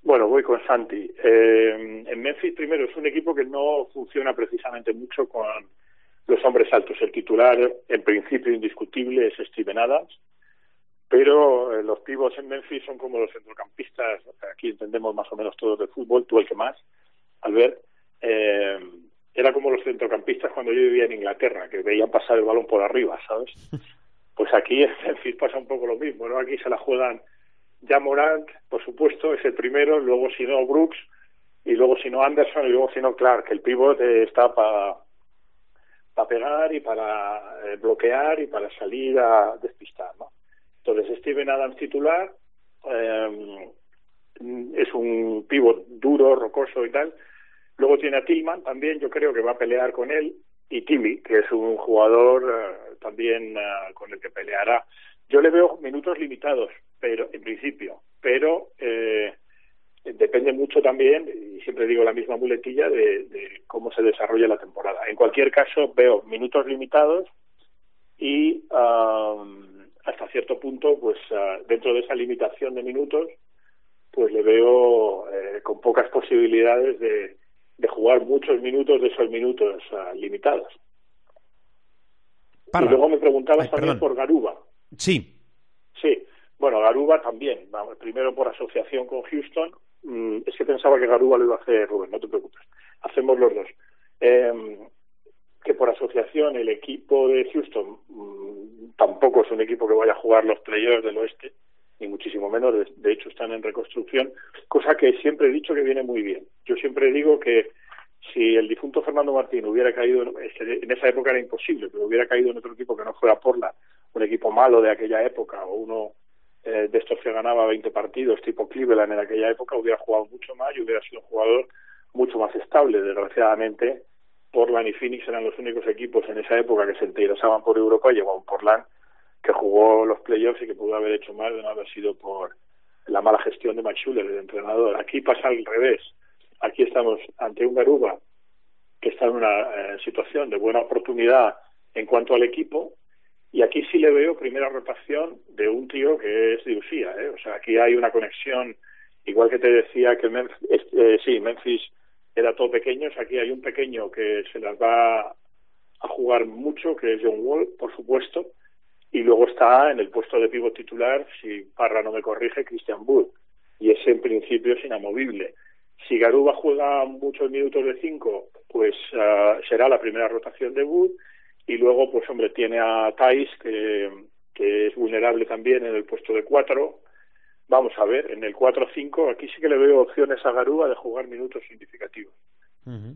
Bueno, voy con Santi. Eh, en Memphis, primero, es un equipo que no funciona precisamente mucho con los hombres altos. El titular, en principio indiscutible, es Steven Adams, pero eh, los pivos en Memphis son como los centrocampistas. Aquí entendemos más o menos todos de fútbol, tú el que más, al ver. Eh, era como los centrocampistas cuando yo vivía en Inglaterra, que veían pasar el balón por arriba, ¿sabes? Pues aquí en Memphis pasa un poco lo mismo, ¿no? Aquí se la juegan ya Morant, por supuesto, es el primero, luego si no Brooks, y luego si no Anderson, y luego si no Clark. El pivot eh, está para para pegar y para eh, bloquear y para salir a despistar, ¿no? Entonces Steven Adams titular eh, es un pivot duro, rocoso y tal. Luego tiene a Tillman también, yo creo que va a pelear con él y Timmy, que es un jugador eh, también eh, con el que peleará. Yo le veo minutos limitados, pero en principio, pero eh, depende mucho también, y siempre digo la misma muletilla, de, de, cómo se desarrolla la temporada. En cualquier caso, veo minutos limitados y um, hasta cierto punto, pues uh, dentro de esa limitación de minutos, pues le veo eh, con pocas posibilidades de, de, jugar muchos minutos de esos minutos uh, limitados. Parra. Y luego me preguntabas Ay, también por Garuba. Sí. Sí, bueno, Garuba también. Primero por asociación con Houston. Mm, es que pensaba que Garuba lo iba a hacer Rubén, no te preocupes. Hacemos los dos. Eh, que por asociación el equipo de Houston mmm, tampoco es un equipo que vaya a jugar los playoffs del oeste, ni muchísimo menos. De, hecho, están en reconstrucción, cosa que siempre he dicho que viene muy bien. Yo siempre digo que si el difunto Fernando Martín hubiera caído, en esa época era imposible, pero hubiera caído en otro equipo que no fuera Portland, un equipo malo de aquella época o uno eh, de estos que ganaba 20 partidos tipo Cleveland en aquella época, hubiera jugado mucho más y hubiera sido un jugador mucho más estable. Desgraciadamente, Portland y Phoenix eran los únicos equipos en esa época que se interesaban por Europa y llegó un Portland que jugó los playoffs y que pudo haber hecho más de no haber sido por la mala gestión de Max el entrenador. Aquí pasa al revés. Aquí estamos ante un Garuba que está en una eh, situación de buena oportunidad en cuanto al equipo y aquí sí le veo primera rotación de un tío que es de Usía, ¿eh? O sea, aquí hay una conexión, igual que te decía que Memphis, eh, sí, Memphis era todo pequeños, aquí hay un pequeño que se las va a jugar mucho, que es John Wall, por supuesto, y luego está en el puesto de pívot titular, si Parra no me corrige, Christian Wood, y ese en principio es inamovible. Si Garuba juega muchos minutos de cinco, pues uh, será la primera rotación de Wood, y luego, pues hombre, tiene a Thais, que, que es vulnerable también en el puesto de cuatro, vamos a ver, en el 4-5 aquí sí que le veo opciones a Garúa de jugar minutos significativos. Uh.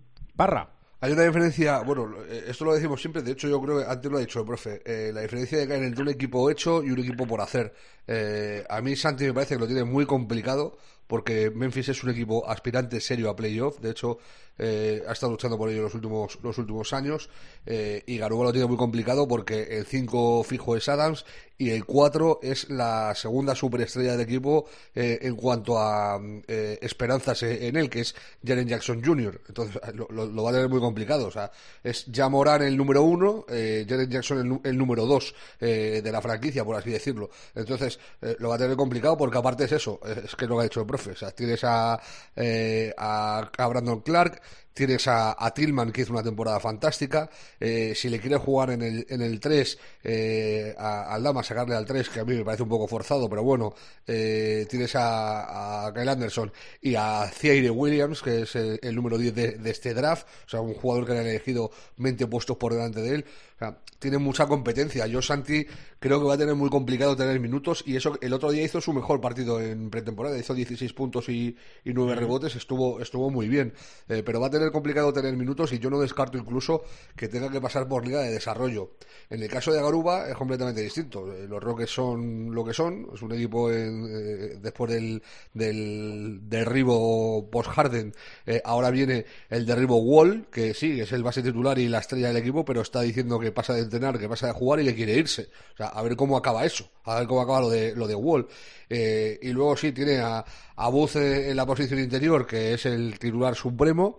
Hay una diferencia, bueno, esto lo decimos siempre, de hecho yo creo que antes lo ha dicho el profe, eh, la diferencia de caer entre un equipo hecho y un equipo por hacer. Eh, a mí Santi me parece que lo tiene muy complicado porque Memphis es un equipo aspirante serio a playoff, de hecho eh, ha estado luchando por ello los últimos, los últimos años eh, y Garuba lo tiene muy complicado porque el 5 fijo es Adams y el 4 es la segunda superestrella del equipo eh, en cuanto a eh, esperanzas en él, que es Jaren Jackson Jr. Entonces lo, va a tener muy complicado. O sea, es Jamoran el número 1, eh, Jaren Jackson el, el número 2 de la franquicia, por así decirlo. Entonces lo va a tener complicado porque aparte es eso, es que lo ha dicho el tienes a, a, a Brandon Clark, tienes a, a, Tillman que hizo una temporada fantástica. Eh, si le quieres jugar en el, en el 3 eh, al Dama sacarle al 3 que a mí me parece un poco forzado pero bueno eh, tienes a, Kyle Anderson y a Thierry Williams que es el, el número 10 de, de, este draft o sea un jugador que le han elegido 20 puestos por delante de él o sea, tiene mucha competencia yo Santi creo que va a tener muy complicado tener minutos y eso el otro día hizo su mejor partido en pretemporada hizo 16 puntos y, y 9 rebotes estuvo, estuvo muy bien pero va a tener complicado tener minutos y yo no descarto incluso que tenga que pasar por liga de desarrollo. En el caso de Garuba es completamente distinto. Los Rockets son lo que son, es un equipo en, eh, después del, del derribo post-Harden. Eh, ahora viene el derribo Wall, que sí, es el base titular y la estrella del equipo, pero está diciendo que pasa de entrenar, que pasa de jugar y que quiere irse. O sea, a ver cómo acaba eso, a ver cómo acaba lo de, lo de Wall. Eh, y luego sí tiene a, a en la posición interior, que es el titular supremo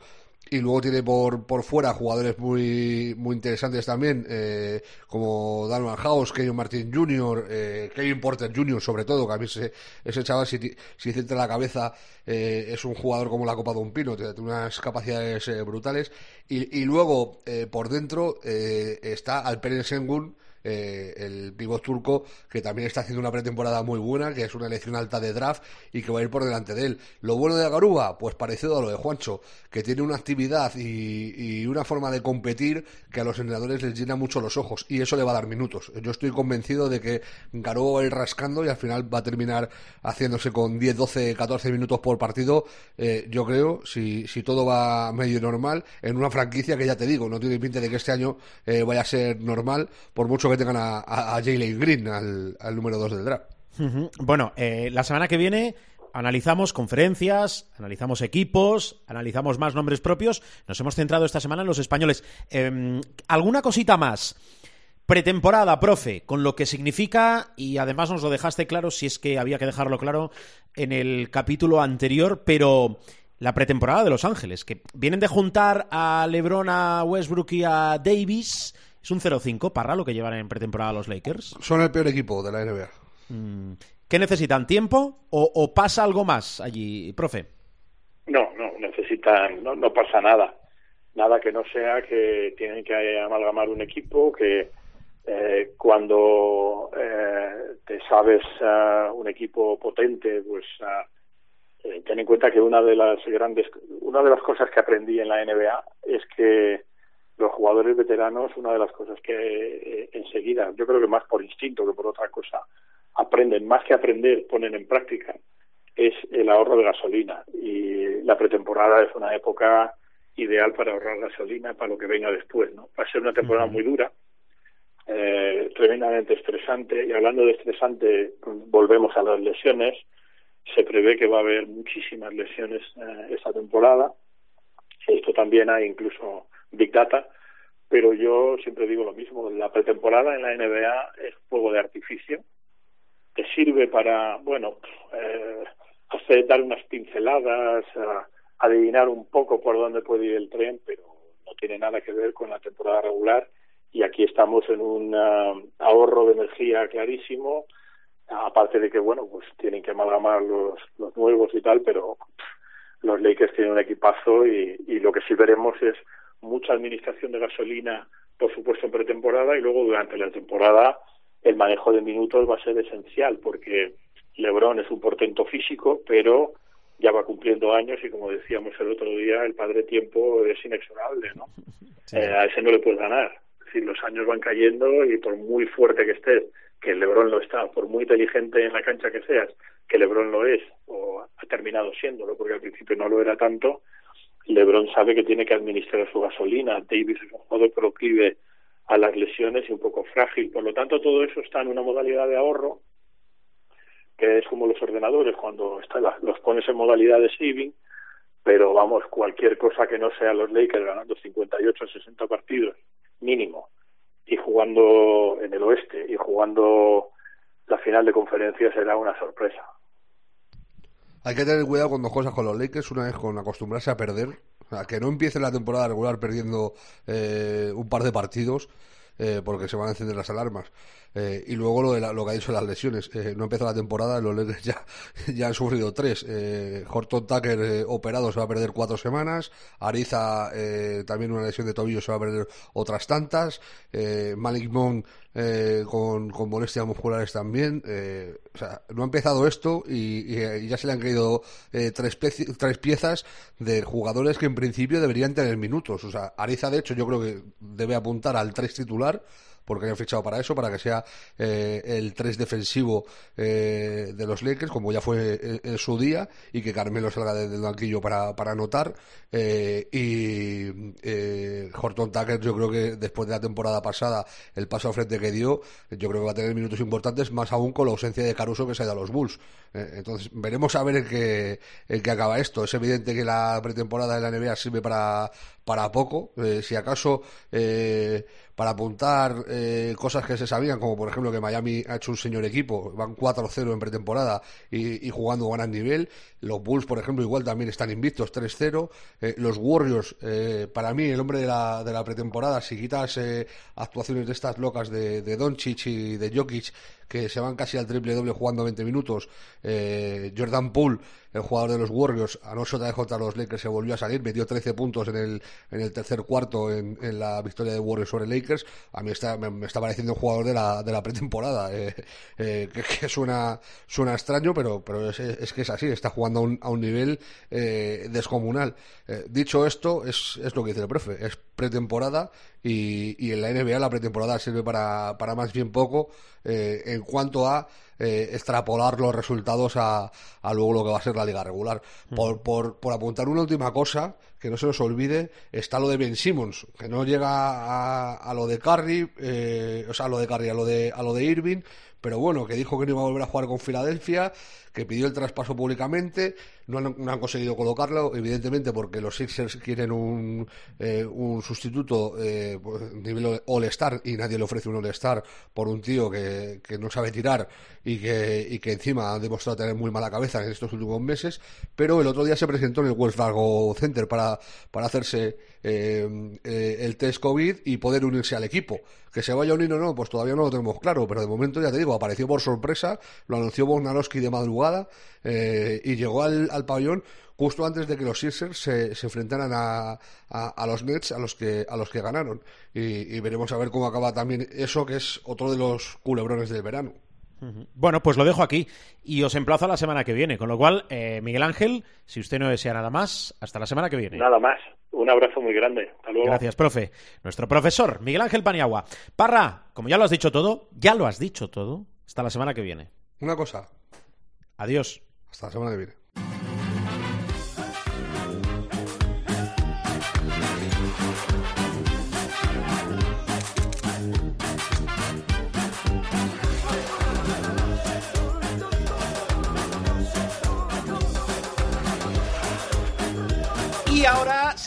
y luego tiene por, por fuera jugadores muy, muy interesantes también, eh, como Dalman House, Kevin Martin Jr., eh, Kevin Porter Jr., sobre todo, que a mí ese, ese chaval, si, si centra la cabeza, eh, es un jugador como la Copa de un Pino, tiene unas capacidades eh, brutales. Y, y luego, por dentro, está Alperen Sengun, eh, el pívot turco, que también está haciendo una pretemporada muy buena, que es una elección alta de draft y que va a ir por delante de él. Lo bueno de Garuba, pues parecido a lo de Juancho, que tiene una actividad y, y una forma de competir que a los entrenadores les llena mucho los ojos y eso le va a dar minutos. Yo estoy convencido de que Garuba va a ir rascando y al final va a terminar haciéndose con 10, 12, 14 minutos por partido, eh, yo creo, si, si todo va medio normal, en una franquicia que ya te digo, no tiene pinta de que este año eh, vaya a ser normal, por mucho que tengan a, a, Green, al, número 2 del draft. Bueno, eh, la semana que viene analizamos conferencias, analizamos equipos, analizamos más nombres propios. Nos hemos centrado esta semana en los españoles. Em, ¿Alguna cosita más? Pretemporada, profe, con lo que significa, y además nos lo dejaste claro, si es que había que dejarlo claro en el capítulo anterior, pero la pretemporada de Los Ángeles, que vienen de juntar a LeBron, a Westbrook y a Davis, es un 0-5 para lo que llevan en pretemporada los Lakers. Son el peor equipo de la NBA. Mm, ¿Qué necesitan? ¿Tiempo o, o pasa algo más allí, profe? No, no, necesitan, no, no pasa nada. Nada que no sea que tienen que amalgamar un equipo, que eh, cuando eh, te sabes uh, un equipo potente, pues uh, eh, ten en cuenta que una de las grandes, una de las cosas que aprendí en la NBA es que los jugadores veteranos, una de las cosas que eh, enseguida, yo creo que más por instinto que por otra cosa, aprenden, más que aprender, ponen en práctica, es el ahorro de gasolina. Y la pretemporada es una época ideal para ahorrar gasolina para lo que venga después, ¿no? Va a ser una temporada muy dura, eh, tremendamente estresante, y hablando de estresante, volvemos a las lesiones, se prevé que va a haber muchísimas lesiones eh, esta temporada, esto también hay incluso Big Data, pero yo siempre digo lo mismo, la pretemporada en la NBA es fuego de artificio, te sirve para, bueno, eh, hacer, dar unas pinceladas, a, adivinar un poco por dónde puede ir el tren, pero no tiene nada que ver con la temporada regular. Y aquí estamos en un uh, ahorro de energía clarísimo, aparte de que, bueno, pues tienen que amalgamar los, los nuevos y tal, pero los Lakers tienen un equipazo y, y lo que sí veremos es mucha administración de gasolina, por supuesto en pretemporada y luego durante la temporada el manejo de minutos va a ser esencial porque LeBron es un portento físico, pero ya va cumpliendo años y como decíamos el otro día, el padre tiempo es inexorable, ¿no? Sí. Eh, a ese no le puedes ganar. Es decir, los años van cayendo y por muy fuerte que estés, que LeBron lo está, por muy inteligente en la cancha que seas, que LeBron lo es, o ha terminado siéndolo, porque al principio no lo era tanto, LeBron sabe que tiene que administrar su gasolina. Davis es un jugador proclive a las lesiones y un poco frágil. Por lo tanto, todo eso está en una modalidad de ahorro, que es como los ordenadores, cuando está los pones en modalidad de saving, pero vamos, cualquier cosa que no sea los Lakers ganando 58 o 60 partidos, mínimo, y jugando en el oeste, y jugando la final de conferencia será una sorpresa. Hay que tener cuidado con dos cosas con los Lakers. Una es con acostumbrarse a perder. O sea, que no empiece la temporada regular perdiendo eh, un par de partidos. Eh, porque se van a encender las alarmas. Eh, y luego lo, de la, lo que ha dicho las lesiones. Eh, no empezó la temporada, los Lakers ya, han sufrido tres. Horton Tucker operado se va a perder cuatro semanas. Ariza también una lesión de tobillo se va a perder otras tantas. Malik Monk con, con molestias musculares también. o sea, no ha empezado esto y, y ya se le han caído tres, tres piezas de jugadores que en principio deberían tener minutos. O sea, Ariza de hecho yo creo que debe apuntar al tres titular porque han fichado para eso, para que sea eh, el 3 defensivo eh, de los Lakers, como ya fue en, en, su día, y que Carmelo salga del banquillo para, para anotar. Eh, y eh, Horton Tucker, yo creo que después de la temporada pasada, el paso al frente que dio, yo creo que va a tener minutos importantes, más aún con la ausencia de Caruso que se ha ido a los Bulls. Eh, entonces, veremos a ver en qué, en qué acaba esto. Es evidente que la pretemporada de la NBA sirve para, para poco. Eh, si acaso eh, para apuntar eh, cosas que se sabían, como por ejemplo que Miami ha hecho un señor equipo, van 4-0 en pretemporada y, jugando a gran nivel. Los Bulls, por ejemplo, igual también están invictos, 3-0. Eh, los Warriors, eh, para mí, el hombre de la, de la pretemporada, si quitas eh, actuaciones de estas locas de, de Doncic y de Jokic, que se van casi al triple doble jugando 20 minutos. Eh, Jordan Poole el jugador de los Warriors, a no ser de contra los Lakers, se volvió a salir, metió 13 puntos en el, en el tercer cuarto en, la victoria de Warriors sobre Lakers. A mí está, me, está pareciendo un jugador de la, de la pretemporada, eh, eh, que, suena, suena extraño, pero, pero es, es que es así, está jugando a un, a un nivel descomunal. Dicho esto, es, es lo que dice el profe, es pretemporada y, y en la NBA la pretemporada sirve para, para más bien poco en cuanto a eh, extrapolar los resultados a, a luego lo que va a ser la liga regular. Por, por, por apuntar una última cosa, que no se nos olvide, está lo de Ben Simmons, que no llega a, a lo de Curry, eh, o sea, a lo de Curry, a lo de, a lo de Irving, pero bueno, que dijo que no iba a volver a jugar con Filadelfia, que pidió el traspaso públicamente, no han, conseguido colocarlo, evidentemente porque los Sixers quieren un, eh, un sustituto eh, pues, nivel All-Star y nadie le ofrece un All-Star por un tío que, que no sabe tirar y que, y que encima ha demostrado tener muy mala cabeza en estos últimos meses, pero el otro día se presentó en el Wells Fargo Center para, para hacerse eh, el test COVID y poder unirse al equipo. Que se vaya a unir o no, pues todavía no lo tenemos claro, pero de momento ya te digo, apareció por sorpresa, lo anunció Bognarowski de madrugada eh, y llegó al, al pabellón justo antes de que los Sixers se, se enfrentaran a, a, a los Nets a los que a los que ganaron y, y veremos a ver cómo acaba también eso que es otro de los culebrones del verano. Bueno, pues lo dejo aquí y os emplazo a la semana que viene. Con lo cual, eh, Miguel Ángel, si usted no desea nada más, hasta la semana que viene. Nada más. Un abrazo muy grande. Hasta luego. Gracias, profe. Nuestro profesor, Miguel Ángel Paniagua. Parra, como ya lo has dicho todo, ya lo has dicho todo, hasta la semana que viene. Una cosa, Adiós. hasta la semana que viene.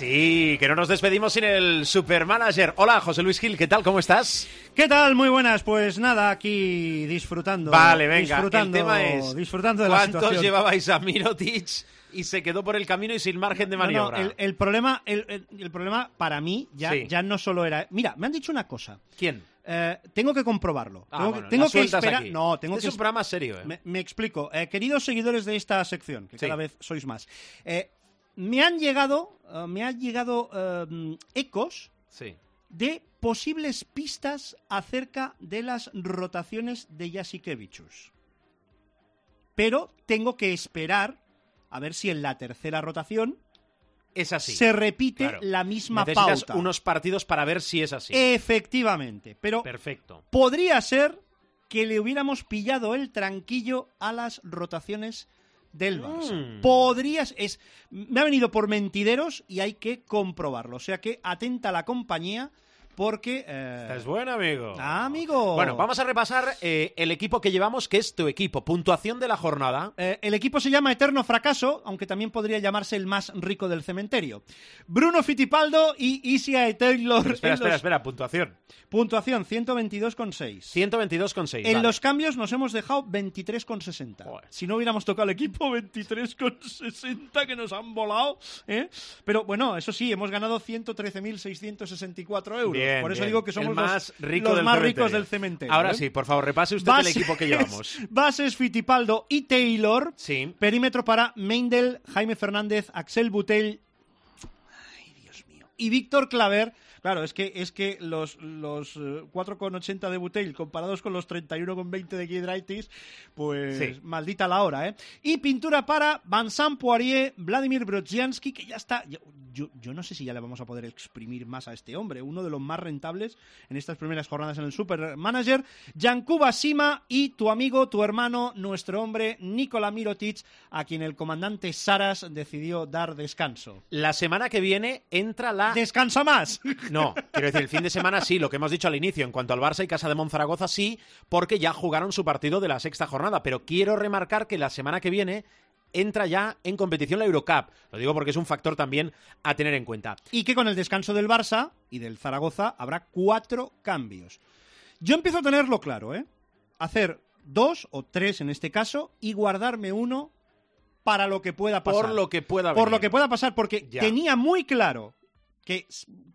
Sí, que no nos despedimos sin el supermanager. Hola, José Luis Gil, ¿qué tal? ¿Cómo estás? ¿Qué tal? Muy buenas. Pues nada, aquí disfrutando. Vale, venga. Disfrutando, el tema es disfrutando de la ¿cuántos llevabais a Mirotic y se quedó por el camino y sin margen de No, no, maniobra? el, el problema, el, el- el problema para mí ya, Sí. ya no solo era. Mira, me han dicho una cosa. ¿Quién? Eh, tengo que comprobarlo. Ah, tengo bueno, que, tengo esperar. aquí. No, tengo Este que es un programa serio, ¿eh? Me, me explico. Eh, queridos seguidores de esta sección, que Sí. cada vez sois más, eh, me han llegado, eh, me han llegado eh, ecos Sí. de posibles pistas acerca de las rotaciones de Jasikevichus. Pero tengo que esperar a ver si en la tercera rotación Es así. se repite Claro. la misma Necesitas pauta. unos partidos para ver si es así. Efectivamente, pero Perfecto. podría ser que le hubiéramos pillado el tranquillo a las rotaciones del Barça. Mm. Podrías es me ha venido por mentideros y hay que comprobarlo, o sea que atenta a la compañía porque eh, Esta es buena, amigo. Ah, amigo. Bueno, vamos a repasar eh, el equipo que llevamos, que es tu equipo. Puntuación de la jornada. Eh, el equipo se llama Eterno Fracaso, aunque también podría llamarse el más rico del cementerio. Bruno Fittipaldo y Isia Taylor. Pero espera, espera, los- espera. Puntuación. Puntuación 122,6. 122,6. En vale. los cambios nos hemos dejado 23,60. Joder. Si no hubiéramos tocado el equipo, 23,60 que nos han volado. ¿eh? Pero bueno, eso sí, hemos ganado 113.664 euros. Bien, Por eso bien. digo que somos el más los, rico los del más cementerio. ricos del cementerio. Ahora ¿eh? sí, por favor, repase usted el equipo que llevamos. Bases Fittipaldo y Taylor. Sí. Perímetro para Meindel, Jaime Fernández, Axel Butel. Ay, Dios mío. Y Víctor Claver. Claro, es que, es que los, los eh, 4,80 de Butel comparados con los 31,20 de Giedraitis, pues Sí. maldita la hora, ¿eh? Y pintura para Vincent Poirier, Vladimir Brodzianski, que ya está. Yo, yo, yo no sé si ya le vamos a poder exprimir más a este hombre, uno de los más rentables en estas primeras jornadas en el Super Manager. Yankuba Sima y tu amigo, tu hermano, nuestro hombre, Nikola Mirotic, a quien el comandante Saras decidió dar descanso. La semana que viene entra la... ¡Descansa más! No, quiero decir, el fin de semana sí, lo que hemos dicho al inicio, en cuanto al Barça y Casa de Monzaragoza sí, porque ya jugaron su partido de la sexta jornada, pero quiero remarcar que la semana que viene entra ya en competición la Eurocup. Lo digo porque es un factor también a tener en cuenta. y que con el descanso del Barça y del Zaragoza habrá cuatro cambios. Yo empiezo a tenerlo claro, ¿eh? Hacer dos o tres en este caso y guardarme uno para lo que pueda pasar. Por lo que pueda Por lo que pueda pasar, porque Ya. tenía muy claro que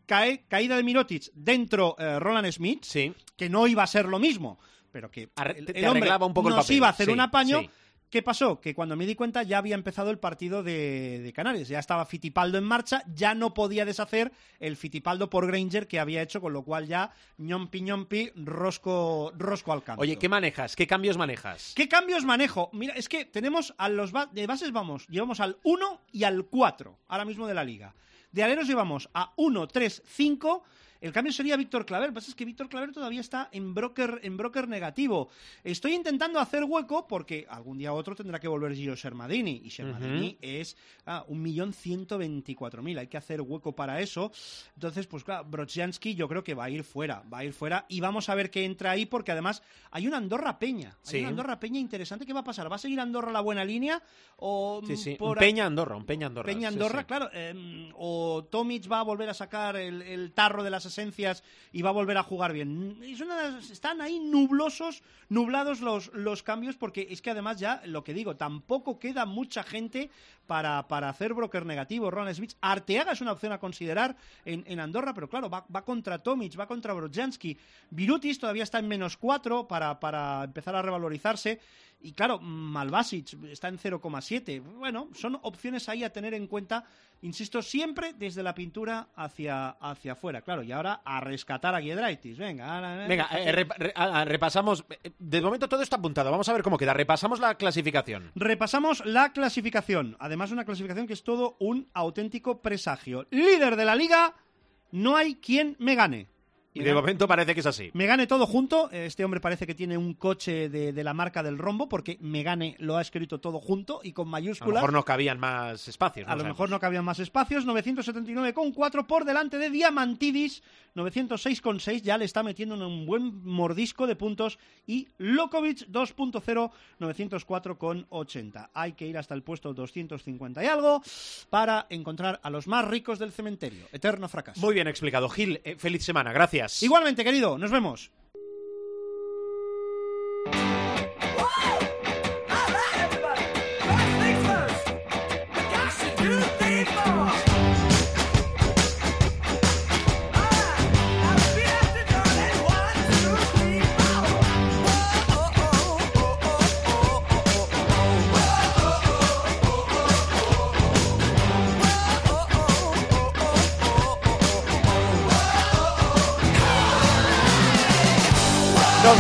cae, caída de Mirotic dentro eh, Roland Smith, Sí. que no iba a ser lo mismo, pero que Arre- el, el hombre un poco el nos papel. iba a hacer Sí, un apaño, sí. ¿Qué pasó? Que cuando me di cuenta ya había empezado el partido de, de Canarias, ya estaba Fitipaldo en marcha, ya no podía deshacer el Fitipaldo por Granger que había hecho, con lo cual ya ñompi ñompi, rosco, rosco al canto. Oye, ¿qué manejas? ¿Qué cambios manejas? ¿Qué cambios manejo? Mira, es que tenemos a los ba- de bases, vamos, llevamos al 1 y al 4 ahora mismo de la liga. De aleros llevamos a 1, 3, 5. El cambio sería Víctor Claver. Lo que pasa es que Víctor Claver todavía está en broker, en broker negativo. Estoy intentando hacer hueco porque algún día u otro tendrá que volver Gio Sermadini. Y Sermadini es ah, 1.124.000. Hay que hacer hueco para eso. Entonces, pues claro, Brodzianski yo creo que va a ir fuera. Va a ir fuera y vamos a ver qué entra ahí porque además hay una Andorra Peña. Hay Sí. una Andorra Peña interesante. ¿Qué va a pasar? ¿Va a seguir Andorra la buena línea? O Sí, sí. por Un Peña Andorra, un Peña Andorra. Peña Andorra, claro. eh, o Tomic va a volver a sacar el, el tarro de las y va a volver a jugar bien. Están ahí nublosos, nublados los, los cambios, porque es que además ya, lo que digo, tampoco queda mucha gente para, para hacer broker negativo. Ronald Smith, Arteaga es una opción a considerar en, en Andorra, pero claro, va, va contra Tomic, va contra Brodzianski. Virutis todavía está en menos 4 para, para empezar a revalorizarse. Y claro, Malvasic está en 0,7. Bueno, son opciones ahí a tener en cuenta, insisto, siempre desde la pintura hacia, hacia afuera. Claro, y ahora a rescatar a Giedraitis. Venga, ahora, Venga, eh, rep- re- ah, ah, repasamos. eh, De momento todo está apuntado. Vamos a ver cómo queda. Repasamos la clasificación. Repasamos la clasificación. Además, una clasificación que es todo un auténtico presagio. Líder de la liga, no hay quien me gane. Y de momento parece que es así. Me gane todo junto. Este hombre parece que tiene un coche de, de la marca del rombo, porque me gane lo ha escrito todo junto y con A lo mayúsculas. mejor no cabían más espacios. A lo sabemos. mejor no cabían más espacios. 979,4 por delante de Diamantidis. 906,6 ya le está metiendo en un buen mordisco de puntos. Y Lokovic 2.0, 904,80. Hay que ir hasta el puesto 250 y algo para encontrar a los más ricos del cementerio. Eterno fracaso. Muy bien explicado. Gil, eh, feliz semana. Gracias. Igualmente, querido, nos vemos.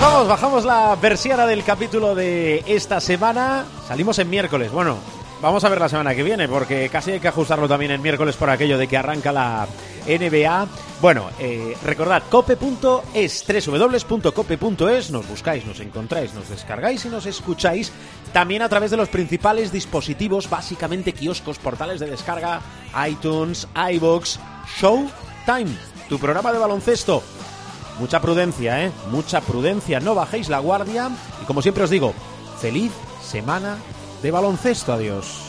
Vamos, bajamos la versión del capítulo de esta semana. Salimos en miércoles. Bueno, vamos a ver la semana que viene, porque casi hay que ajustarlo también en miércoles por aquello de que arranca la NBA. Bueno, eh, recordad, cope.es, www.cope.es, nos buscáis, nos encontráis, nos descargáis y nos escucháis también a través de los principales dispositivos, básicamente kioscos, portales de descarga, iTunes, iBox, Showtime, tu programa de baloncesto. Mucha prudencia, ¿eh? Mucha prudencia, no bajéis la guardia. Y como siempre os digo, feliz semana de baloncesto. Adiós.